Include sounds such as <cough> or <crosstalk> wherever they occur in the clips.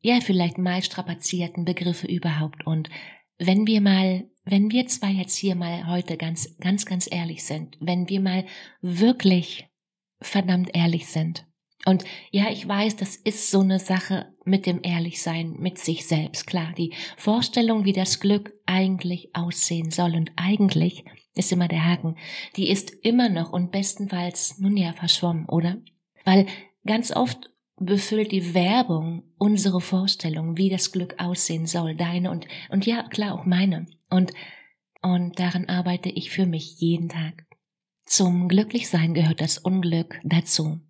ja, vielleicht mal strapazierten Begriffe überhaupt. Und wenn wir mal, wenn wir zwei jetzt hier mal heute ganz, ganz, ganz ehrlich sind, wenn wir mal wirklich verdammt ehrlich sind. Und ja, ich weiß, das ist so eine Sache mit dem Ehrlichsein mit sich selbst. Klar, die Vorstellung, wie das Glück eigentlich aussehen soll und eigentlich ist immer der Haken, die ist immer noch und bestenfalls nun ja verschwommen, oder? Weil ganz oft befüllt die Werbung unsere Vorstellung, wie das Glück aussehen soll, deine und, und ja, klar, auch meine. Und, und daran arbeite ich für mich jeden Tag. Zum Glücklichsein gehört das Unglück dazu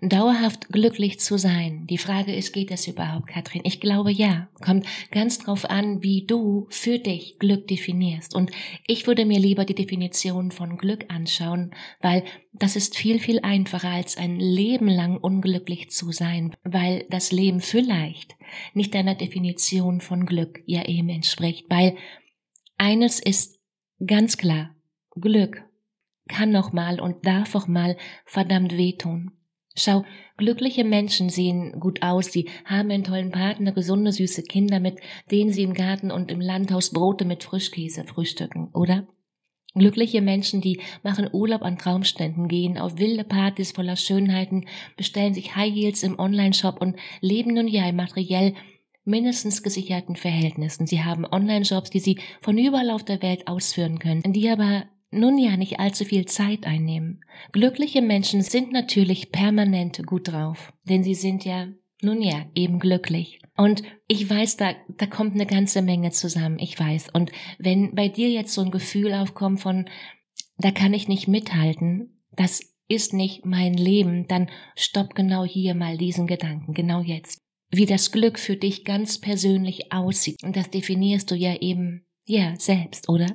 dauerhaft glücklich zu sein. Die Frage ist, geht das überhaupt, Katrin? Ich glaube ja. Kommt ganz drauf an, wie du für dich Glück definierst. Und ich würde mir lieber die Definition von Glück anschauen, weil das ist viel, viel einfacher als ein Leben lang unglücklich zu sein, weil das Leben vielleicht nicht deiner Definition von Glück ja eben entspricht, weil eines ist ganz klar, Glück kann noch mal und darf auch mal verdammt wehtun. Schau, glückliche Menschen sehen gut aus, sie haben einen tollen Partner, gesunde, süße Kinder, mit denen sie im Garten und im Landhaus Brote mit Frischkäse frühstücken, oder? Glückliche Menschen, die machen Urlaub an Traumständen, gehen auf wilde Partys voller Schönheiten, bestellen sich High Heels im Onlineshop und leben nun ja materiell mindestens gesicherten Verhältnissen. Sie haben Online-Jobs, die sie von überall auf der Welt ausführen können, die aber nun ja nicht allzu viel Zeit einnehmen. Glückliche Menschen sind natürlich permanent gut drauf, denn sie sind ja, nun ja, eben glücklich. Und ich weiß, da, da kommt eine ganze Menge zusammen, ich weiß. Und wenn bei dir jetzt so ein Gefühl aufkommt von, da kann ich nicht mithalten, das ist nicht mein Leben, dann stopp genau hier mal diesen Gedanken, genau jetzt. Wie das Glück für dich ganz persönlich aussieht. Und das definierst du ja eben, ja, selbst, oder?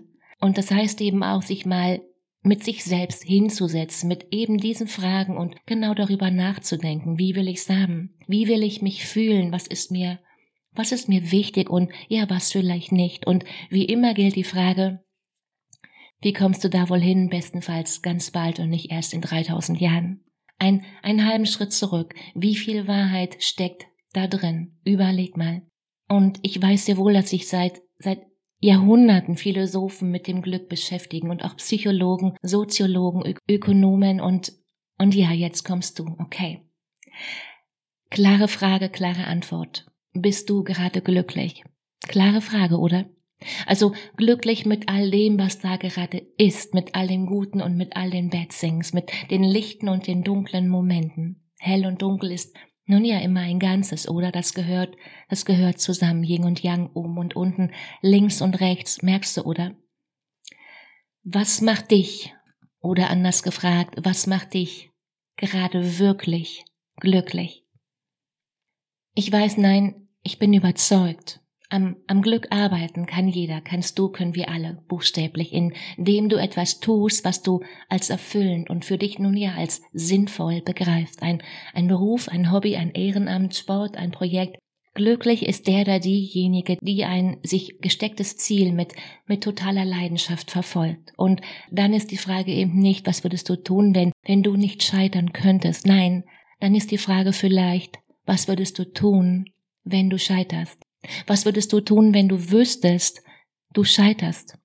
Und das heißt eben auch, sich mal mit sich selbst hinzusetzen, mit eben diesen Fragen und genau darüber nachzudenken, wie will ich's haben? Wie will ich mich fühlen? Was ist mir, was ist mir wichtig und ja, was vielleicht nicht? Und wie immer gilt die Frage, wie kommst du da wohl hin? Bestenfalls ganz bald und nicht erst in 3000 Jahren. Ein, einen halben Schritt zurück. Wie viel Wahrheit steckt da drin? Überleg mal. Und ich weiß sehr wohl, dass ich seit, seit Jahrhunderten Philosophen mit dem Glück beschäftigen und auch Psychologen, Soziologen, Ök Ökonomen und, und ja, jetzt kommst du, okay. Klare Frage, klare Antwort. Bist du gerade glücklich? Klare Frage, oder? Also glücklich mit all dem, was da gerade ist, mit all den guten und mit all den Bad Things, mit den lichten und den dunklen Momenten. Hell und dunkel ist nun ja, immer ein Ganzes, oder? Das gehört, das gehört zusammen, Yin und Yang, oben und unten, links und rechts, merkst du, oder? Was macht dich, oder anders gefragt, was macht dich gerade wirklich glücklich? Ich weiß, nein, ich bin überzeugt, am, am Glück arbeiten kann jeder, kannst du, können wir alle, buchstäblich, indem du etwas tust, was du als erfüllend und für dich nun ja als sinnvoll begreifst. Ein, ein Beruf, ein Hobby, ein Ehrenamt, Sport, ein Projekt. Glücklich ist der oder diejenige, die ein sich gestecktes Ziel mit, mit totaler Leidenschaft verfolgt. Und dann ist die Frage eben nicht, was würdest du tun, wenn, wenn du nicht scheitern könntest? Nein, dann ist die Frage vielleicht, was würdest du tun, wenn du scheiterst? Was würdest du tun, wenn du wüsstest, du scheiterst?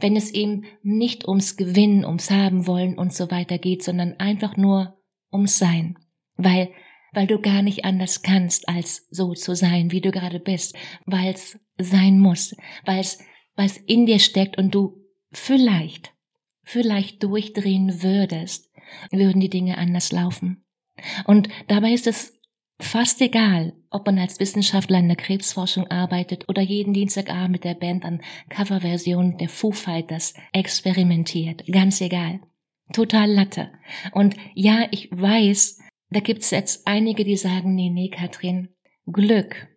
Wenn es eben nicht ums Gewinnen, ums Haben wollen und so weiter geht, sondern einfach nur ums Sein. Weil, weil du gar nicht anders kannst, als so zu sein, wie du gerade bist, weil es sein muss, weil es in dir steckt und du vielleicht, vielleicht durchdrehen würdest, würden die Dinge anders laufen. Und dabei ist es fast egal, ob man als Wissenschaftler in der Krebsforschung arbeitet oder jeden Dienstagabend mit der Band an Coverversionen der Foo Fighters experimentiert. Ganz egal. Total Latte. Und ja, ich weiß, da gibt's jetzt einige, die sagen, nee, nee, Katrin, Glück.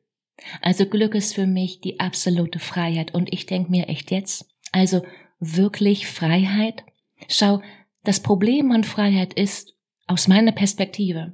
Also Glück ist für mich die absolute Freiheit. Und ich denk mir echt jetzt, also wirklich Freiheit? Schau, das Problem an Freiheit ist, aus meiner Perspektive,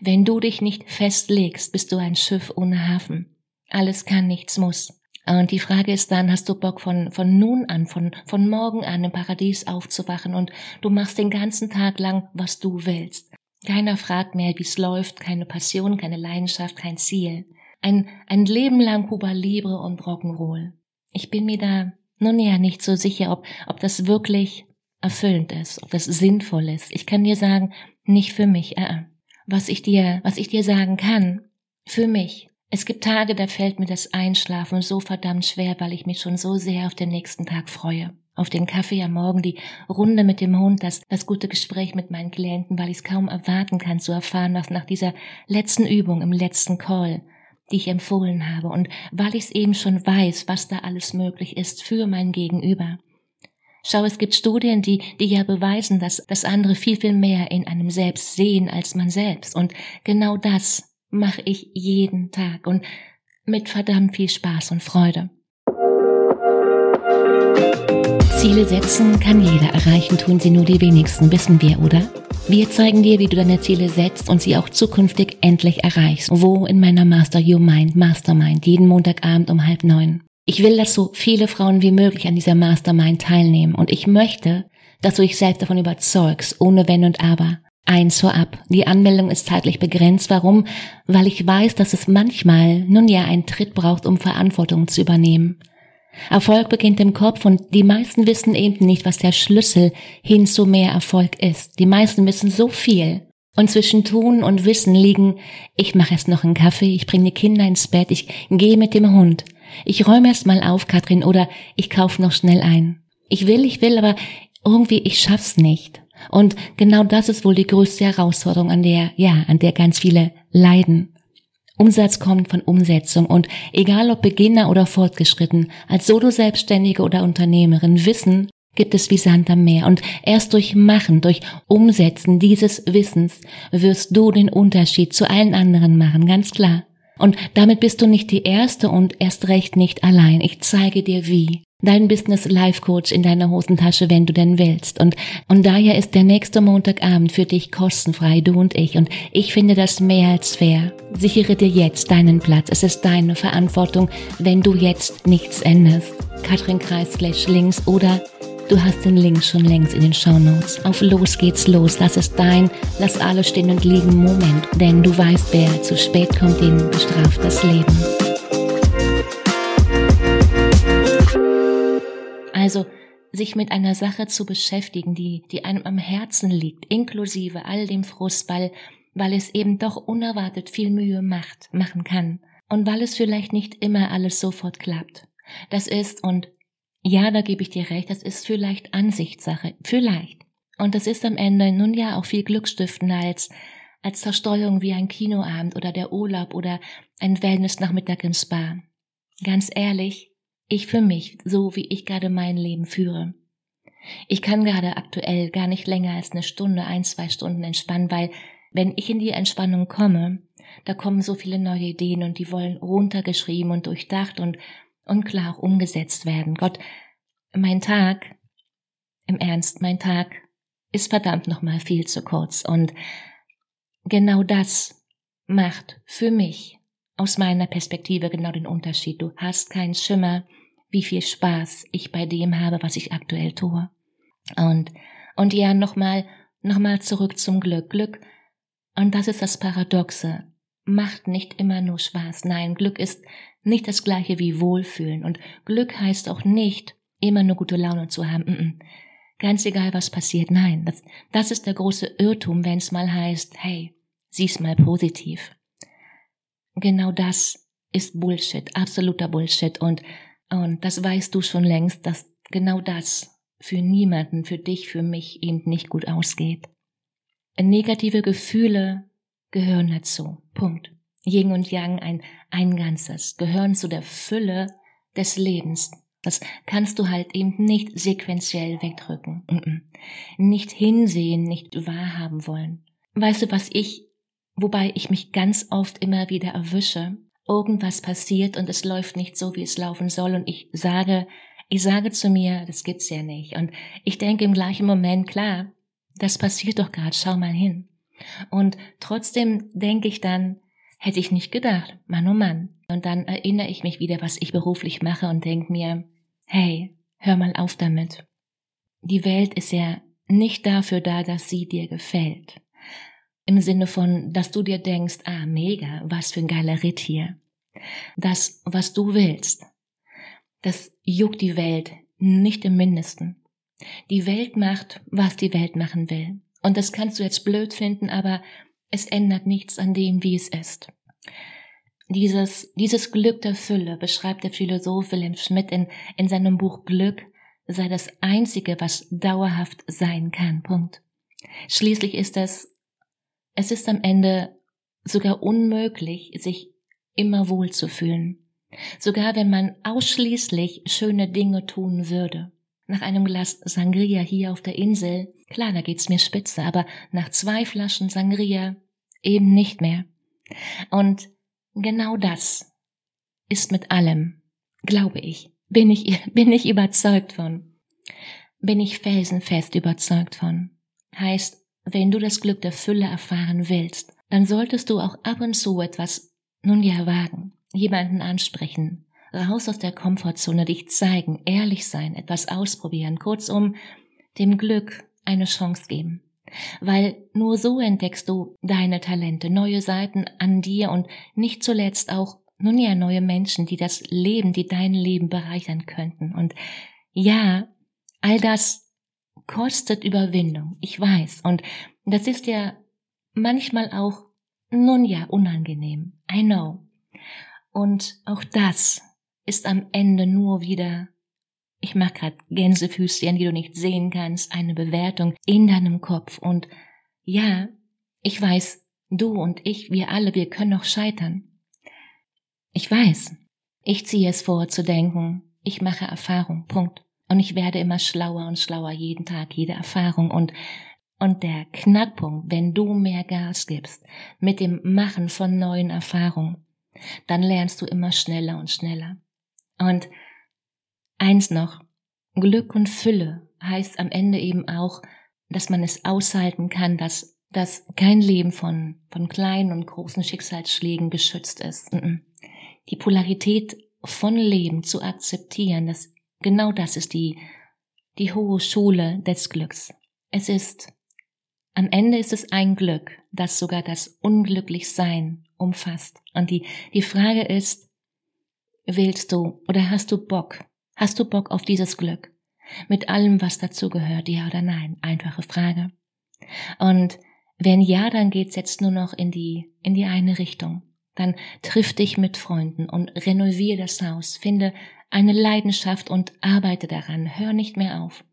wenn du dich nicht festlegst, bist du ein Schiff ohne Hafen. Alles kann, nichts muss. Und die Frage ist dann, hast du Bock von, von nun an, von, von morgen an im Paradies aufzuwachen und du machst den ganzen Tag lang, was du willst. Keiner fragt mehr, wie es läuft, keine Passion, keine Leidenschaft, kein Ziel. Ein, ein Leben lang Cuba Libre und Rock'n'Roll. Ich bin mir da nun ja nicht so sicher, ob, ob das wirklich erfüllend ist, ob das sinnvoll ist. Ich kann dir sagen, nicht für mich. Äh, was ich dir, was ich dir sagen kann, für mich es gibt Tage, da fällt mir das Einschlafen so verdammt schwer, weil ich mich schon so sehr auf den nächsten Tag freue. Auf den Kaffee am Morgen, die Runde mit dem Hund, das, das gute Gespräch mit meinen Klienten, weil ich es kaum erwarten kann zu erfahren, was nach dieser letzten Übung im letzten Call, die ich empfohlen habe, und weil ich es eben schon weiß, was da alles möglich ist für mein Gegenüber. Schau, es gibt Studien, die, die ja beweisen, dass, dass andere viel, viel mehr in einem selbst sehen als man selbst. Und genau das mache ich jeden Tag und mit verdammt viel Spaß und Freude. Ziele setzen kann jeder erreichen, tun sie nur die wenigsten, wissen wir, oder? Wir zeigen dir, wie du deine Ziele setzt und sie auch zukünftig endlich erreichst. Wo in meiner Master Your Mind Mastermind, jeden Montagabend um halb neun. Ich will, dass so viele Frauen wie möglich an dieser Mastermind teilnehmen und ich möchte, dass du dich selbst davon überzeugst, ohne Wenn und Aber. Eins vorab. Die Anmeldung ist zeitlich begrenzt. Warum? Weil ich weiß, dass es manchmal nun ja einen Tritt braucht, um Verantwortung zu übernehmen. Erfolg beginnt im Kopf und die meisten wissen eben nicht, was der Schlüssel hin zu mehr Erfolg ist. Die meisten wissen so viel. Und zwischen Tun und Wissen liegen, ich mache erst noch einen Kaffee, ich bringe die Kinder ins Bett, ich gehe mit dem Hund. Ich räume erst mal auf, Katrin, oder ich kaufe noch schnell ein. Ich will, ich will, aber irgendwie ich schaff's nicht. Und genau das ist wohl die größte Herausforderung, an der, ja, an der ganz viele leiden. Umsatz kommt von Umsetzung und egal ob Beginner oder fortgeschritten, als Solo-Selbstständige oder Unternehmerin, Wissen gibt es wie Sand am Meer und erst durch Machen, durch Umsetzen dieses Wissens wirst du den Unterschied zu allen anderen machen, ganz klar. Und damit bist du nicht die Erste und erst recht nicht allein. Ich zeige dir wie. Dein Business Life Coach in deiner Hosentasche, wenn du denn willst. Und, und daher ist der nächste Montagabend für dich kostenfrei, du und ich. Und ich finde das mehr als fair. Sichere dir jetzt deinen Platz. Es ist deine Verantwortung, wenn du jetzt nichts änderst. Katrin Kreis links oder Du hast den Link schon längst in den Shownotes. Auf Los geht's los. Das ist dein Lass alles stehen und liegen Moment. Denn du weißt, wer zu spät kommt, den bestraft das Leben. Also, sich mit einer Sache zu beschäftigen, die, die einem am Herzen liegt, inklusive all dem Frust, weil, weil es eben doch unerwartet viel Mühe macht, machen kann. Und weil es vielleicht nicht immer alles sofort klappt. Das ist, und ja, da gebe ich dir recht, das ist vielleicht Ansichtssache, vielleicht. Und das ist am Ende nun ja auch viel glückstiftender als, als Zerstreuung wie ein Kinoabend oder der Urlaub oder ein Wellnessnachmittag im Spa. Ganz ehrlich, ich für mich, so wie ich gerade mein Leben führe. Ich kann gerade aktuell gar nicht länger als eine Stunde, ein, zwei Stunden entspannen, weil wenn ich in die Entspannung komme, da kommen so viele neue Ideen und die wollen runtergeschrieben und durchdacht und und klar auch umgesetzt werden. Gott, mein Tag, im Ernst, mein Tag ist verdammt nochmal viel zu kurz und genau das macht für mich aus meiner Perspektive genau den Unterschied. Du hast keinen Schimmer, wie viel Spaß ich bei dem habe, was ich aktuell tue. Und, und ja, nochmal, nochmal zurück zum Glück. Glück, und das ist das Paradoxe, macht nicht immer nur Spaß. Nein, Glück ist nicht das gleiche wie Wohlfühlen. Und Glück heißt auch nicht, immer nur gute Laune zu haben. Ganz egal, was passiert. Nein, das, das ist der große Irrtum, wenn es mal heißt, hey, sieh's mal positiv. Genau das ist Bullshit, absoluter Bullshit. Und Und das weißt du schon längst, dass genau das für niemanden, für dich, für mich eben nicht gut ausgeht. Negative Gefühle gehören dazu. Punkt. Yin und Yang, ein, ein Ganzes, gehören zu der Fülle des Lebens. Das kannst du halt eben nicht sequenziell wegdrücken. Nicht hinsehen, nicht wahrhaben wollen. Weißt du, was ich, wobei ich mich ganz oft immer wieder erwische, irgendwas passiert und es läuft nicht so, wie es laufen soll und ich sage, ich sage zu mir, das gibt's ja nicht. Und ich denke im gleichen Moment, klar, das passiert doch gerade, schau mal hin. Und trotzdem denke ich dann, hätte ich nicht gedacht, Mann oh Mann. Und dann erinnere ich mich wieder, was ich beruflich mache und denke mir, hey, hör mal auf damit. Die Welt ist ja nicht dafür da, dass sie dir gefällt. Im Sinne von, dass du dir denkst, ah, mega, was für ein geiler Ritt hier. Das, was du willst, das juckt die Welt nicht im mindesten. Die Welt macht, was die Welt machen will. Und das kannst du jetzt blöd finden, aber es ändert nichts an dem, wie es ist. Dieses, dieses Glück der Fülle beschreibt der Philosoph Wilhelm Schmidt in, in seinem Buch Glück sei das einzige, was dauerhaft sein kann. Punkt. Schließlich ist es, es ist am Ende sogar unmöglich, sich immer wohl zu fühlen. Sogar wenn man ausschließlich schöne Dinge tun würde. Nach einem Glas Sangria hier auf der Insel, klar, da geht's mir spitze, aber nach zwei Flaschen Sangria eben nicht mehr. Und genau das ist mit allem, glaube ich, bin ich, <laughs> bin ich überzeugt von. Bin ich felsenfest überzeugt von. Heißt, wenn du das Glück der Fülle erfahren willst, dann solltest du auch ab und zu etwas, nun ja, wagen, jemanden ansprechen, raus aus der Komfortzone, dich zeigen, ehrlich sein, etwas ausprobieren, kurzum, dem Glück eine Chance geben. Weil nur so entdeckst du deine Talente, neue Seiten an dir und nicht zuletzt auch, nun ja, neue Menschen, die das Leben, die dein Leben bereichern könnten. Und ja, all das kostet Überwindung, ich weiß. Und das ist ja manchmal auch, nun ja, unangenehm. I know. Und auch das ist am Ende nur wieder ich mach grad Gänsefüßchen, die du nicht sehen kannst, eine Bewertung in deinem Kopf. Und ja, ich weiß, du und ich, wir alle, wir können noch scheitern. Ich weiß. Ich ziehe es vor zu denken, ich mache Erfahrung, Punkt. Und ich werde immer schlauer und schlauer jeden Tag, jede Erfahrung. Und, und der Knackpunkt, wenn du mehr Gas gibst mit dem Machen von neuen Erfahrungen, dann lernst du immer schneller und schneller. Und Eins noch, Glück und Fülle heißt am Ende eben auch, dass man es aushalten kann, dass, dass kein Leben von, von kleinen und großen Schicksalsschlägen geschützt ist. Die Polarität von Leben zu akzeptieren, das, genau das ist die, die hohe Schule des Glücks. Es ist, am Ende ist es ein Glück, das sogar das Unglücklichsein umfasst. Und die, die Frage ist, willst du oder hast du Bock, Hast du Bock auf dieses Glück? Mit allem, was dazu gehört, ja oder nein? Einfache Frage. Und wenn ja, dann geht's jetzt nur noch in die, in die eine Richtung. Dann triff dich mit Freunden und renovier das Haus, finde eine Leidenschaft und arbeite daran. Hör nicht mehr auf.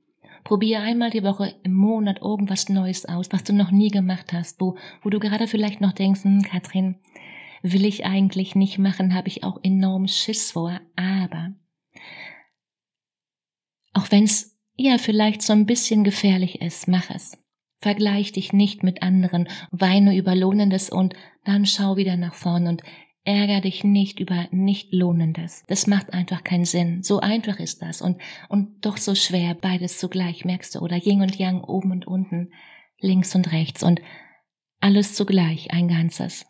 Probier einmal die Woche im Monat irgendwas Neues aus, was du noch nie gemacht hast, wo, wo du gerade vielleicht noch denkst, hm, Katrin, will ich eigentlich nicht machen, habe ich auch enorm Schiss vor, aber auch wenn's ja vielleicht so ein bisschen gefährlich ist, mach es. Vergleich dich nicht mit anderen, weine über Lohnendes und dann schau wieder nach vorn und ärger dich nicht über nicht Lohnendes. Das macht einfach keinen Sinn. So einfach ist das und, und doch so schwer, beides zugleich, merkst du, oder Yin und Yang, oben und unten, links und rechts und alles zugleich, ein Ganzes.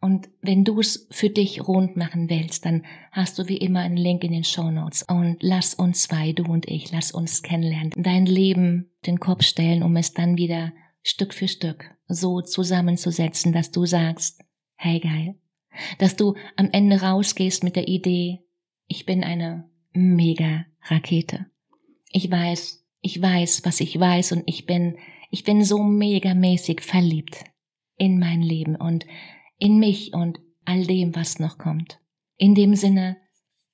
Und wenn du es für dich rund machen willst, dann hast du wie immer einen Link in den Show Notes. Und lass uns zwei, du und ich, lass uns kennenlernen, dein Leben den Kopf stellen, um es dann wieder Stück für Stück so zusammenzusetzen, dass du sagst, hey geil, dass du am Ende rausgehst mit der Idee, ich bin eine mega Rakete. Ich weiß, ich weiß, was ich weiß und ich bin, ich bin so megamäßig verliebt in mein Leben und in mich und all dem, was noch kommt. In dem Sinne,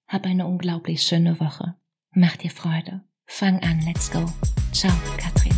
Hab eine unglaublich schöne Woche. Mach dir Freude. Fang an, let's go. Ciao, Katrin.